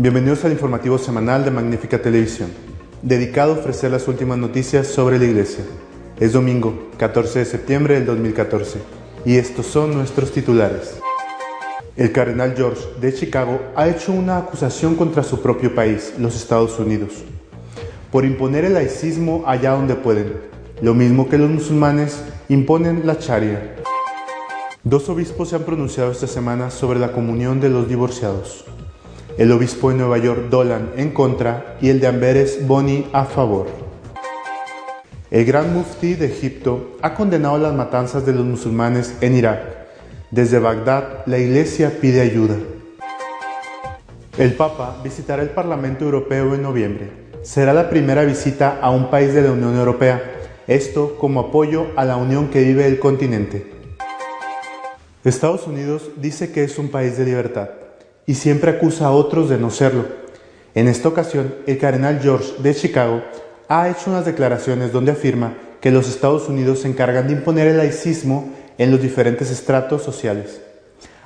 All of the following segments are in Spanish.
Bienvenidos al informativo semanal de Magnífica Televisión, dedicado a ofrecer las últimas noticias sobre la Iglesia. Es domingo, 14 de septiembre del 2014, y estos son nuestros titulares. El cardenal George de Chicago ha hecho una acusación contra su propio país, los Estados Unidos, por imponer el laicismo allá donde pueden, lo mismo que los musulmanes imponen la charia. Dos obispos se han pronunciado esta semana sobre la comunión de los divorciados el obispo de Nueva York Dolan en contra y el de Amberes Boni a favor. El gran mufti de Egipto ha condenado las matanzas de los musulmanes en Irak. Desde Bagdad, la Iglesia pide ayuda. El Papa visitará el Parlamento Europeo en noviembre. Será la primera visita a un país de la Unión Europea, esto como apoyo a la unión que vive el continente. Estados Unidos dice que es un país de libertad y siempre acusa a otros de no serlo. En esta ocasión, el cardenal George de Chicago ha hecho unas declaraciones donde afirma que los Estados Unidos se encargan de imponer el laicismo en los diferentes estratos sociales,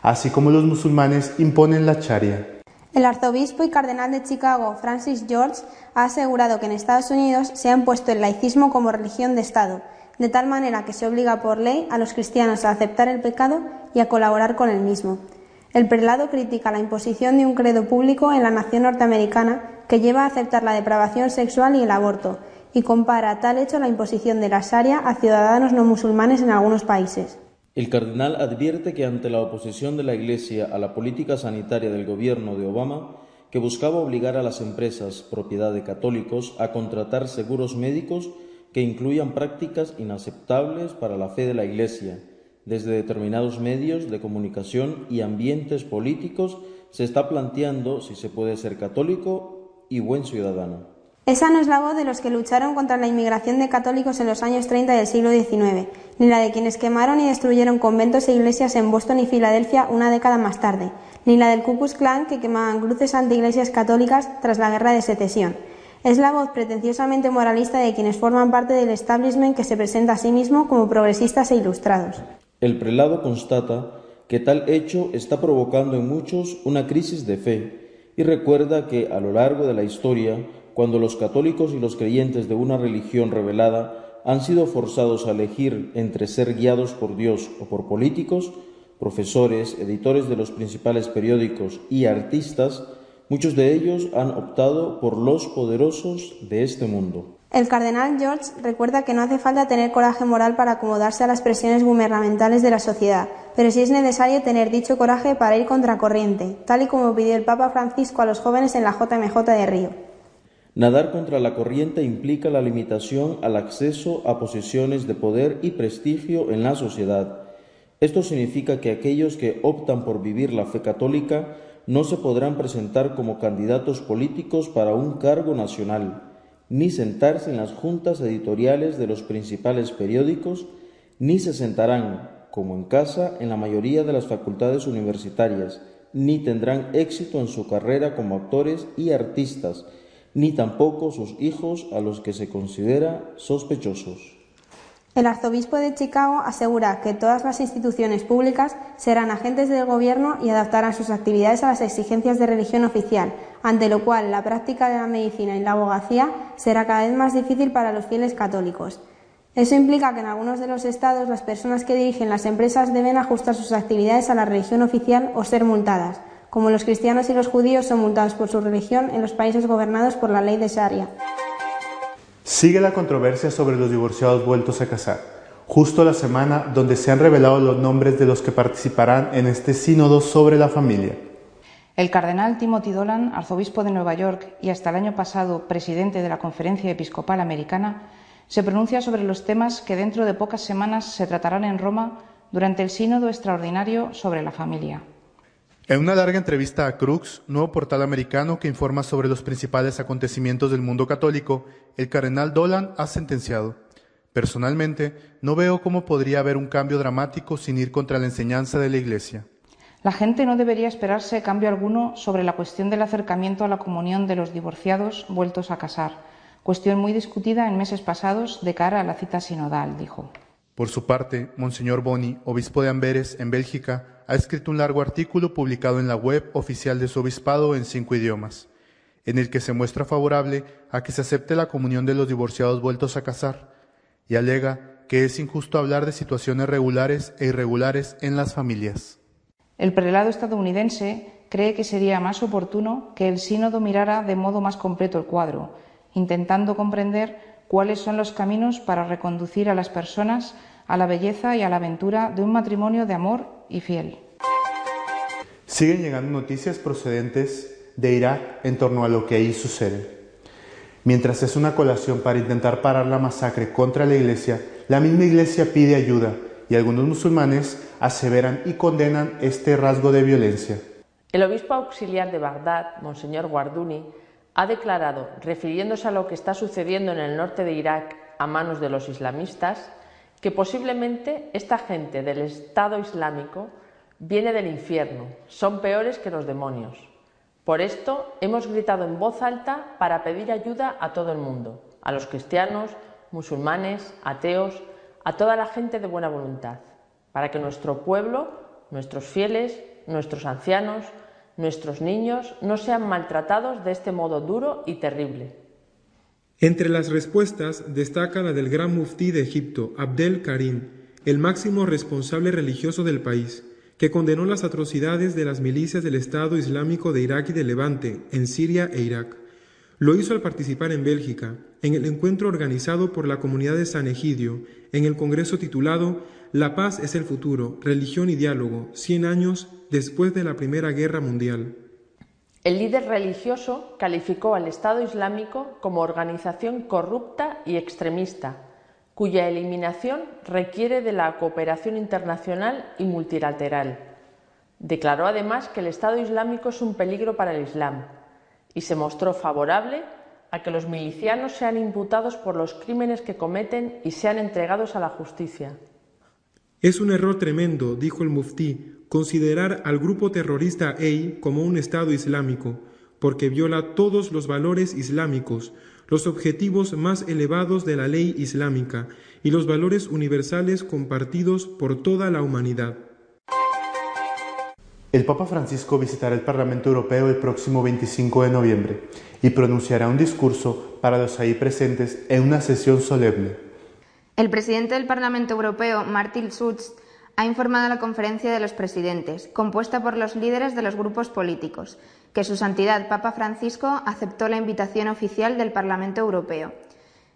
así como los musulmanes imponen la charia. El arzobispo y cardenal de Chicago, Francis George, ha asegurado que en Estados Unidos se ha impuesto el laicismo como religión de Estado, de tal manera que se obliga por ley a los cristianos a aceptar el pecado y a colaborar con el mismo. El prelado critica la imposición de un credo público en la nación norteamericana que lleva a aceptar la depravación sexual y el aborto, y compara tal hecho la imposición de la Sharia a ciudadanos no musulmanes en algunos países. El cardenal advierte que ante la oposición de la Iglesia a la política sanitaria del gobierno de Obama, que buscaba obligar a las empresas propiedad de católicos a contratar seguros médicos que incluyan prácticas inaceptables para la fe de la Iglesia, desde determinados medios de comunicación y ambientes políticos se está planteando si se puede ser católico y buen ciudadano. Esa no es la voz de los que lucharon contra la inmigración de católicos en los años 30 del siglo XIX, ni la de quienes quemaron y destruyeron conventos e iglesias en Boston y Filadelfia una década más tarde, ni la del Ku Klux Klan que quemaban cruces ante iglesias católicas tras la guerra de secesión. Es la voz pretenciosamente moralista de quienes forman parte del establishment que se presenta a sí mismo como progresistas e ilustrados. El prelado constata que tal hecho está provocando en muchos una crisis de fe y recuerda que a lo largo de la historia, cuando los católicos y los creyentes de una religión revelada han sido forzados a elegir entre ser guiados por Dios o por políticos, profesores, editores de los principales periódicos y artistas, muchos de ellos han optado por los poderosos de este mundo. El cardenal George recuerda que no hace falta tener coraje moral para acomodarse a las presiones gubernamentales de la sociedad, pero sí es necesario tener dicho coraje para ir contracorriente, tal y como pidió el Papa Francisco a los jóvenes en la JMJ de Río. Nadar contra la corriente implica la limitación al acceso a posiciones de poder y prestigio en la sociedad. Esto significa que aquellos que optan por vivir la fe católica no se podrán presentar como candidatos políticos para un cargo nacional ni sentarse en las juntas editoriales de los principales periódicos, ni se sentarán, como en casa, en la mayoría de las facultades universitarias, ni tendrán éxito en su carrera como actores y artistas, ni tampoco sus hijos a los que se considera sospechosos. El arzobispo de Chicago asegura que todas las instituciones públicas serán agentes del gobierno y adaptarán sus actividades a las exigencias de religión oficial, ante lo cual la práctica de la medicina y la abogacía será cada vez más difícil para los fieles católicos. Eso implica que en algunos de los estados las personas que dirigen las empresas deben ajustar sus actividades a la religión oficial o ser multadas, como los cristianos y los judíos son multados por su religión en los países gobernados por la ley de Sharia. Sigue la controversia sobre los divorciados vueltos a casar, justo la semana donde se han revelado los nombres de los que participarán en este sínodo sobre la familia. El cardenal Timothy Dolan, arzobispo de Nueva York y hasta el año pasado presidente de la Conferencia Episcopal Americana, se pronuncia sobre los temas que dentro de pocas semanas se tratarán en Roma durante el sínodo extraordinario sobre la familia. En una larga entrevista a Crux, nuevo portal americano que informa sobre los principales acontecimientos del mundo católico, el cardenal Dolan ha sentenciado. Personalmente, no veo cómo podría haber un cambio dramático sin ir contra la enseñanza de la Iglesia. La gente no debería esperarse cambio alguno sobre la cuestión del acercamiento a la comunión de los divorciados vueltos a casar, cuestión muy discutida en meses pasados de cara a la cita sinodal, dijo. Por su parte, Monseñor Boni, obispo de Amberes, en Bélgica, ha escrito un largo artículo publicado en la web oficial de su obispado en cinco idiomas, en el que se muestra favorable a que se acepte la comunión de los divorciados vueltos a casar, y alega que es injusto hablar de situaciones regulares e irregulares en las familias. El prelado estadounidense cree que sería más oportuno que el sínodo mirara de modo más completo el cuadro, intentando comprender cuáles son los caminos para reconducir a las personas a la belleza y a la aventura de un matrimonio de amor y fiel. Siguen llegando noticias procedentes de Irak en torno a lo que ahí sucede. Mientras es una colación para intentar parar la masacre contra la iglesia, la misma iglesia pide ayuda y algunos musulmanes aseveran y condenan este rasgo de violencia. El obispo auxiliar de Bagdad, Monseñor Guarduni, ha declarado, refiriéndose a lo que está sucediendo en el norte de Irak a manos de los islamistas, que posiblemente esta gente del Estado Islámico viene del infierno, son peores que los demonios. Por esto hemos gritado en voz alta para pedir ayuda a todo el mundo, a los cristianos, musulmanes, ateos, a toda la gente de buena voluntad, para que nuestro pueblo, nuestros fieles, nuestros ancianos, nuestros niños no sean maltratados de este modo duro y terrible. Entre las respuestas destaca la del gran muftí de Egipto, Abdel Karim, el máximo responsable religioso del país, que condenó las atrocidades de las milicias del Estado Islámico de Irak y de Levante, en Siria e Irak. Lo hizo al participar en Bélgica, en el encuentro organizado por la comunidad de San Egidio, en el congreso titulado La paz es el futuro, religión y diálogo, 100 años después de la Primera Guerra Mundial. El líder religioso calificó al Estado Islámico como organización corrupta y extremista, cuya eliminación requiere de la cooperación internacional y multilateral. Declaró además que el Estado Islámico es un peligro para el Islam y se mostró favorable a que los milicianos sean imputados por los crímenes que cometen y sean entregados a la justicia. Es un error tremendo, dijo el muftí, considerar al grupo terrorista EI como un Estado islámico, porque viola todos los valores islámicos, los objetivos más elevados de la ley islámica y los valores universales compartidos por toda la humanidad. El Papa Francisco visitará el Parlamento Europeo el próximo 25 de noviembre y pronunciará un discurso para los ahí presentes en una sesión solemne. El presidente del Parlamento Europeo, Martin Schulz, ha informado a la conferencia de los presidentes, compuesta por los líderes de los grupos políticos, que su santidad Papa Francisco aceptó la invitación oficial del Parlamento Europeo.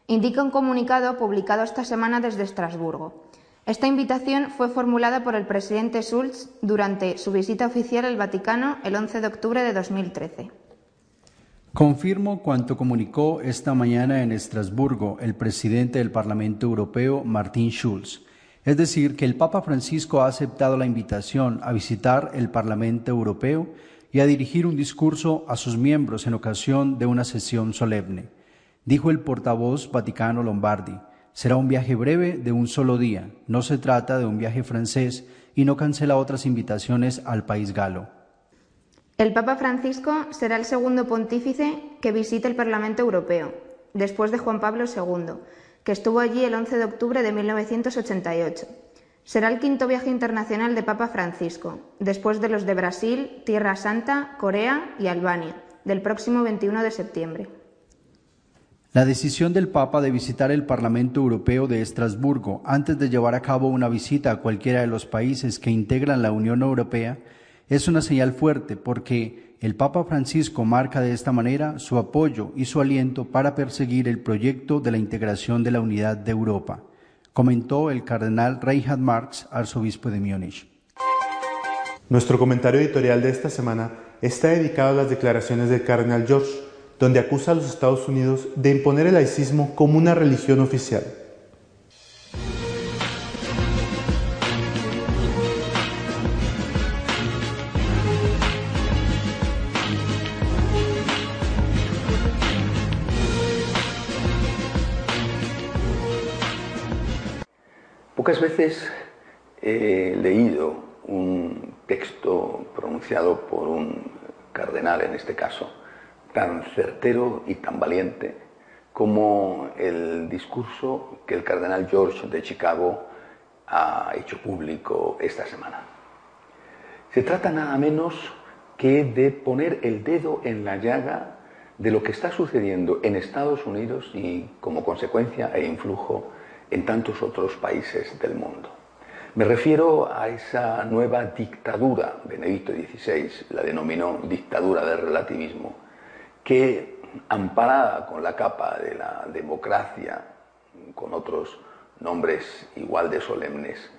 Indica un comunicado publicado esta semana desde Estrasburgo. Esta invitación fue formulada por el presidente Schulz durante su visita oficial al Vaticano el 11 de octubre de 2013. Confirmo cuanto comunicó esta mañana en Estrasburgo el presidente del Parlamento Europeo, Martin Schulz, es decir, que el Papa Francisco ha aceptado la invitación a visitar el Parlamento Europeo y a dirigir un discurso a sus miembros en ocasión de una sesión solemne. Dijo el portavoz Vaticano Lombardi, será un viaje breve de un solo día, no se trata de un viaje francés y no cancela otras invitaciones al país galo. El Papa Francisco será el segundo pontífice que visite el Parlamento Europeo, después de Juan Pablo II, que estuvo allí el 11 de octubre de 1988. Será el quinto viaje internacional de Papa Francisco, después de los de Brasil, Tierra Santa, Corea y Albania, del próximo 21 de septiembre. La decisión del Papa de visitar el Parlamento Europeo de Estrasburgo antes de llevar a cabo una visita a cualquiera de los países que integran la Unión Europea es una señal fuerte porque el Papa Francisco marca de esta manera su apoyo y su aliento para perseguir el proyecto de la integración de la unidad de Europa, comentó el cardenal Reinhard Marx, arzobispo de Múnich. Nuestro comentario editorial de esta semana está dedicado a las declaraciones del cardenal George, donde acusa a los Estados Unidos de imponer el laicismo como una religión oficial. Pocas veces he leído un texto pronunciado por un cardenal, en este caso, tan certero y tan valiente como el discurso que el cardenal George de Chicago ha hecho público esta semana. Se trata nada menos que de poner el dedo en la llaga de lo que está sucediendo en Estados Unidos y como consecuencia e influjo en tantos otros países del mundo. Me refiero a esa nueva dictadura, Benedicto XVI la denominó dictadura del relativismo, que amparada con la capa de la democracia, con otros nombres igual de solemnes,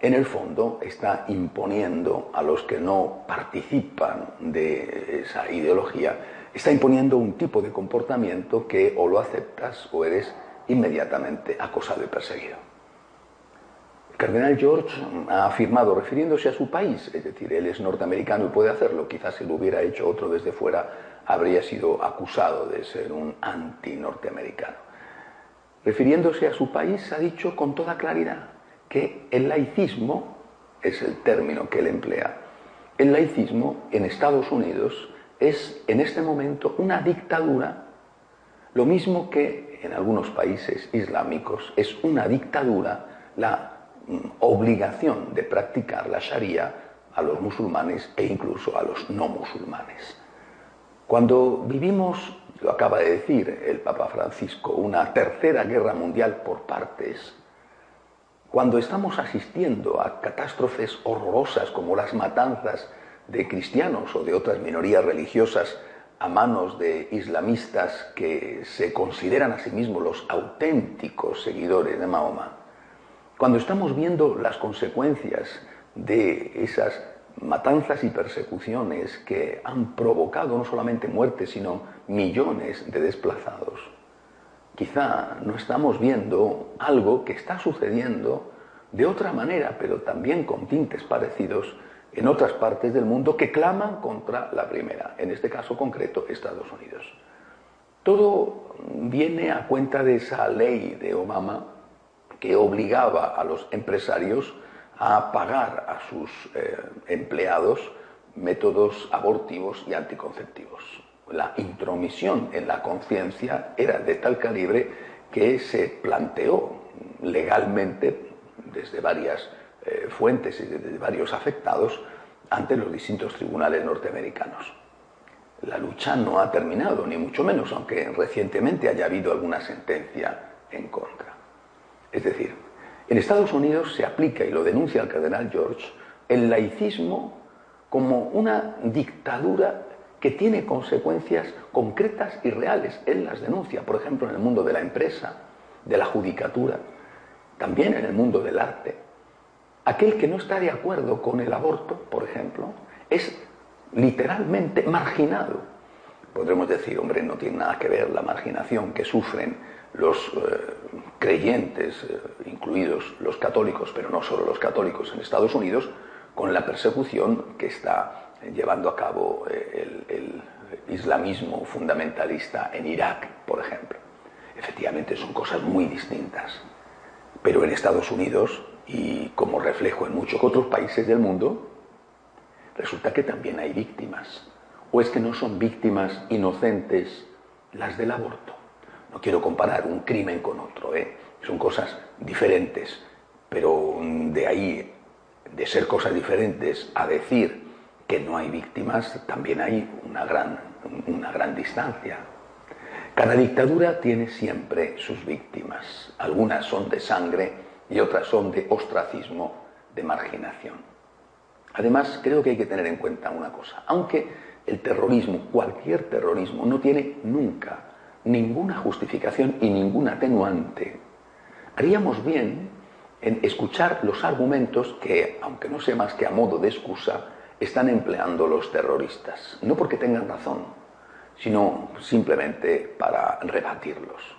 en el fondo está imponiendo a los que no participan de esa ideología, está imponiendo un tipo de comportamiento que o lo aceptas o eres inmediatamente acosado y perseguido. El cardenal George ha afirmado, refiriéndose a su país, es decir, él es norteamericano y puede hacerlo, quizás si lo hubiera hecho otro desde fuera habría sido acusado de ser un anti-norteamericano. Refiriéndose a su país, ha dicho con toda claridad que el laicismo, es el término que él emplea, el laicismo en Estados Unidos es en este momento una dictadura, lo mismo que en algunos países islámicos es una dictadura la mm, obligación de practicar la Sharia a los musulmanes e incluso a los no musulmanes. Cuando vivimos, lo acaba de decir el Papa Francisco, una tercera guerra mundial por partes, cuando estamos asistiendo a catástrofes horrorosas como las matanzas de cristianos o de otras minorías religiosas a manos de islamistas que se consideran a sí mismos los auténticos seguidores de Mahoma, cuando estamos viendo las consecuencias de esas matanzas y persecuciones que han provocado no solamente muertes, sino millones de desplazados, quizá no estamos viendo algo que está sucediendo de otra manera, pero también con tintes parecidos en otras partes del mundo que claman contra la primera, en este caso concreto Estados Unidos. Todo viene a cuenta de esa ley de Obama que obligaba a los empresarios a pagar a sus eh, empleados métodos abortivos y anticonceptivos. La intromisión en la conciencia era de tal calibre que se planteó legalmente desde varias eh, fuentes y de varios afectados ante los distintos tribunales norteamericanos. La lucha no ha terminado, ni mucho menos, aunque recientemente haya habido alguna sentencia en contra. Es decir, en Estados Unidos se aplica, y lo denuncia el cardenal George, el laicismo como una dictadura que tiene consecuencias concretas y reales. Él las denuncia, por ejemplo, en el mundo de la empresa, de la judicatura, también en el mundo del arte, Aquel que no está de acuerdo con el aborto, por ejemplo, es literalmente marginado. Podremos decir, hombre, no tiene nada que ver la marginación que sufren los eh, creyentes, eh, incluidos los católicos, pero no solo los católicos en Estados Unidos, con la persecución que está llevando a cabo eh, el islamismo fundamentalista en Irak, por ejemplo. Efectivamente son cosas muy distintas. Pero en Estados Unidos y como reflejo en muchos otros países del mundo, resulta que también hay víctimas. ¿O es que no son víctimas inocentes las del aborto? No quiero comparar un crimen con otro, ¿eh? son cosas diferentes, pero de ahí, de ser cosas diferentes a decir que no hay víctimas, también hay una gran, una gran distancia. Cada dictadura tiene siempre sus víctimas. Algunas son de sangre, y otras son de ostracismo, de marginación. Además, creo que hay que tener en cuenta una cosa. Aunque el terrorismo, cualquier terrorismo, no tiene nunca ninguna justificación y ningún atenuante, haríamos bien en escuchar los argumentos que, aunque no sea más que a modo de excusa, están empleando los terroristas. No porque tengan razón, sino simplemente para rebatirlos.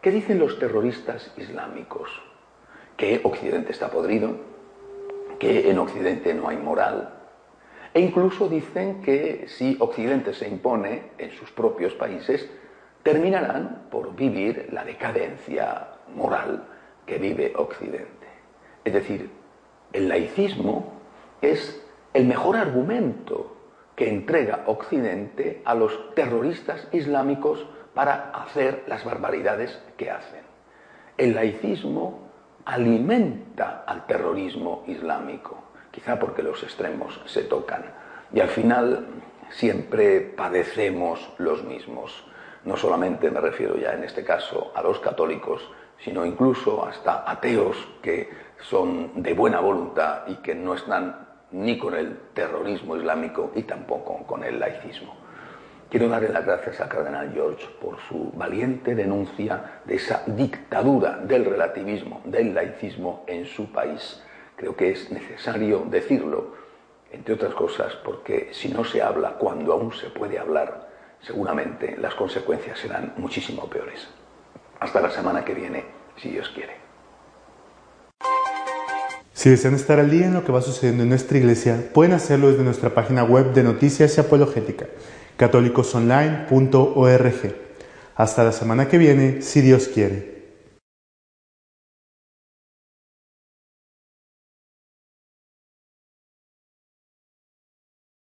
¿Qué dicen los terroristas islámicos? Que Occidente está podrido, que en Occidente no hay moral. E incluso dicen que si Occidente se impone en sus propios países, terminarán por vivir la decadencia moral que vive Occidente. Es decir, el laicismo es el mejor argumento que entrega Occidente a los terroristas islámicos para hacer las barbaridades que hacen. El laicismo alimenta al terrorismo islámico, quizá porque los extremos se tocan y al final siempre padecemos los mismos. No solamente me refiero ya en este caso a los católicos, sino incluso hasta ateos que son de buena voluntad y que no están ni con el terrorismo islámico y tampoco con el laicismo. Quiero darle las gracias al cardenal George por su valiente denuncia de esa dictadura del relativismo, del laicismo en su país. Creo que es necesario decirlo, entre otras cosas, porque si no se habla cuando aún se puede hablar, seguramente las consecuencias serán muchísimo peores. Hasta la semana que viene, si Dios quiere. Si desean estar al día en lo que va sucediendo en nuestra iglesia, pueden hacerlo desde nuestra página web de Noticias y Apologética católicosonline.org. Hasta la semana que viene, si Dios quiere.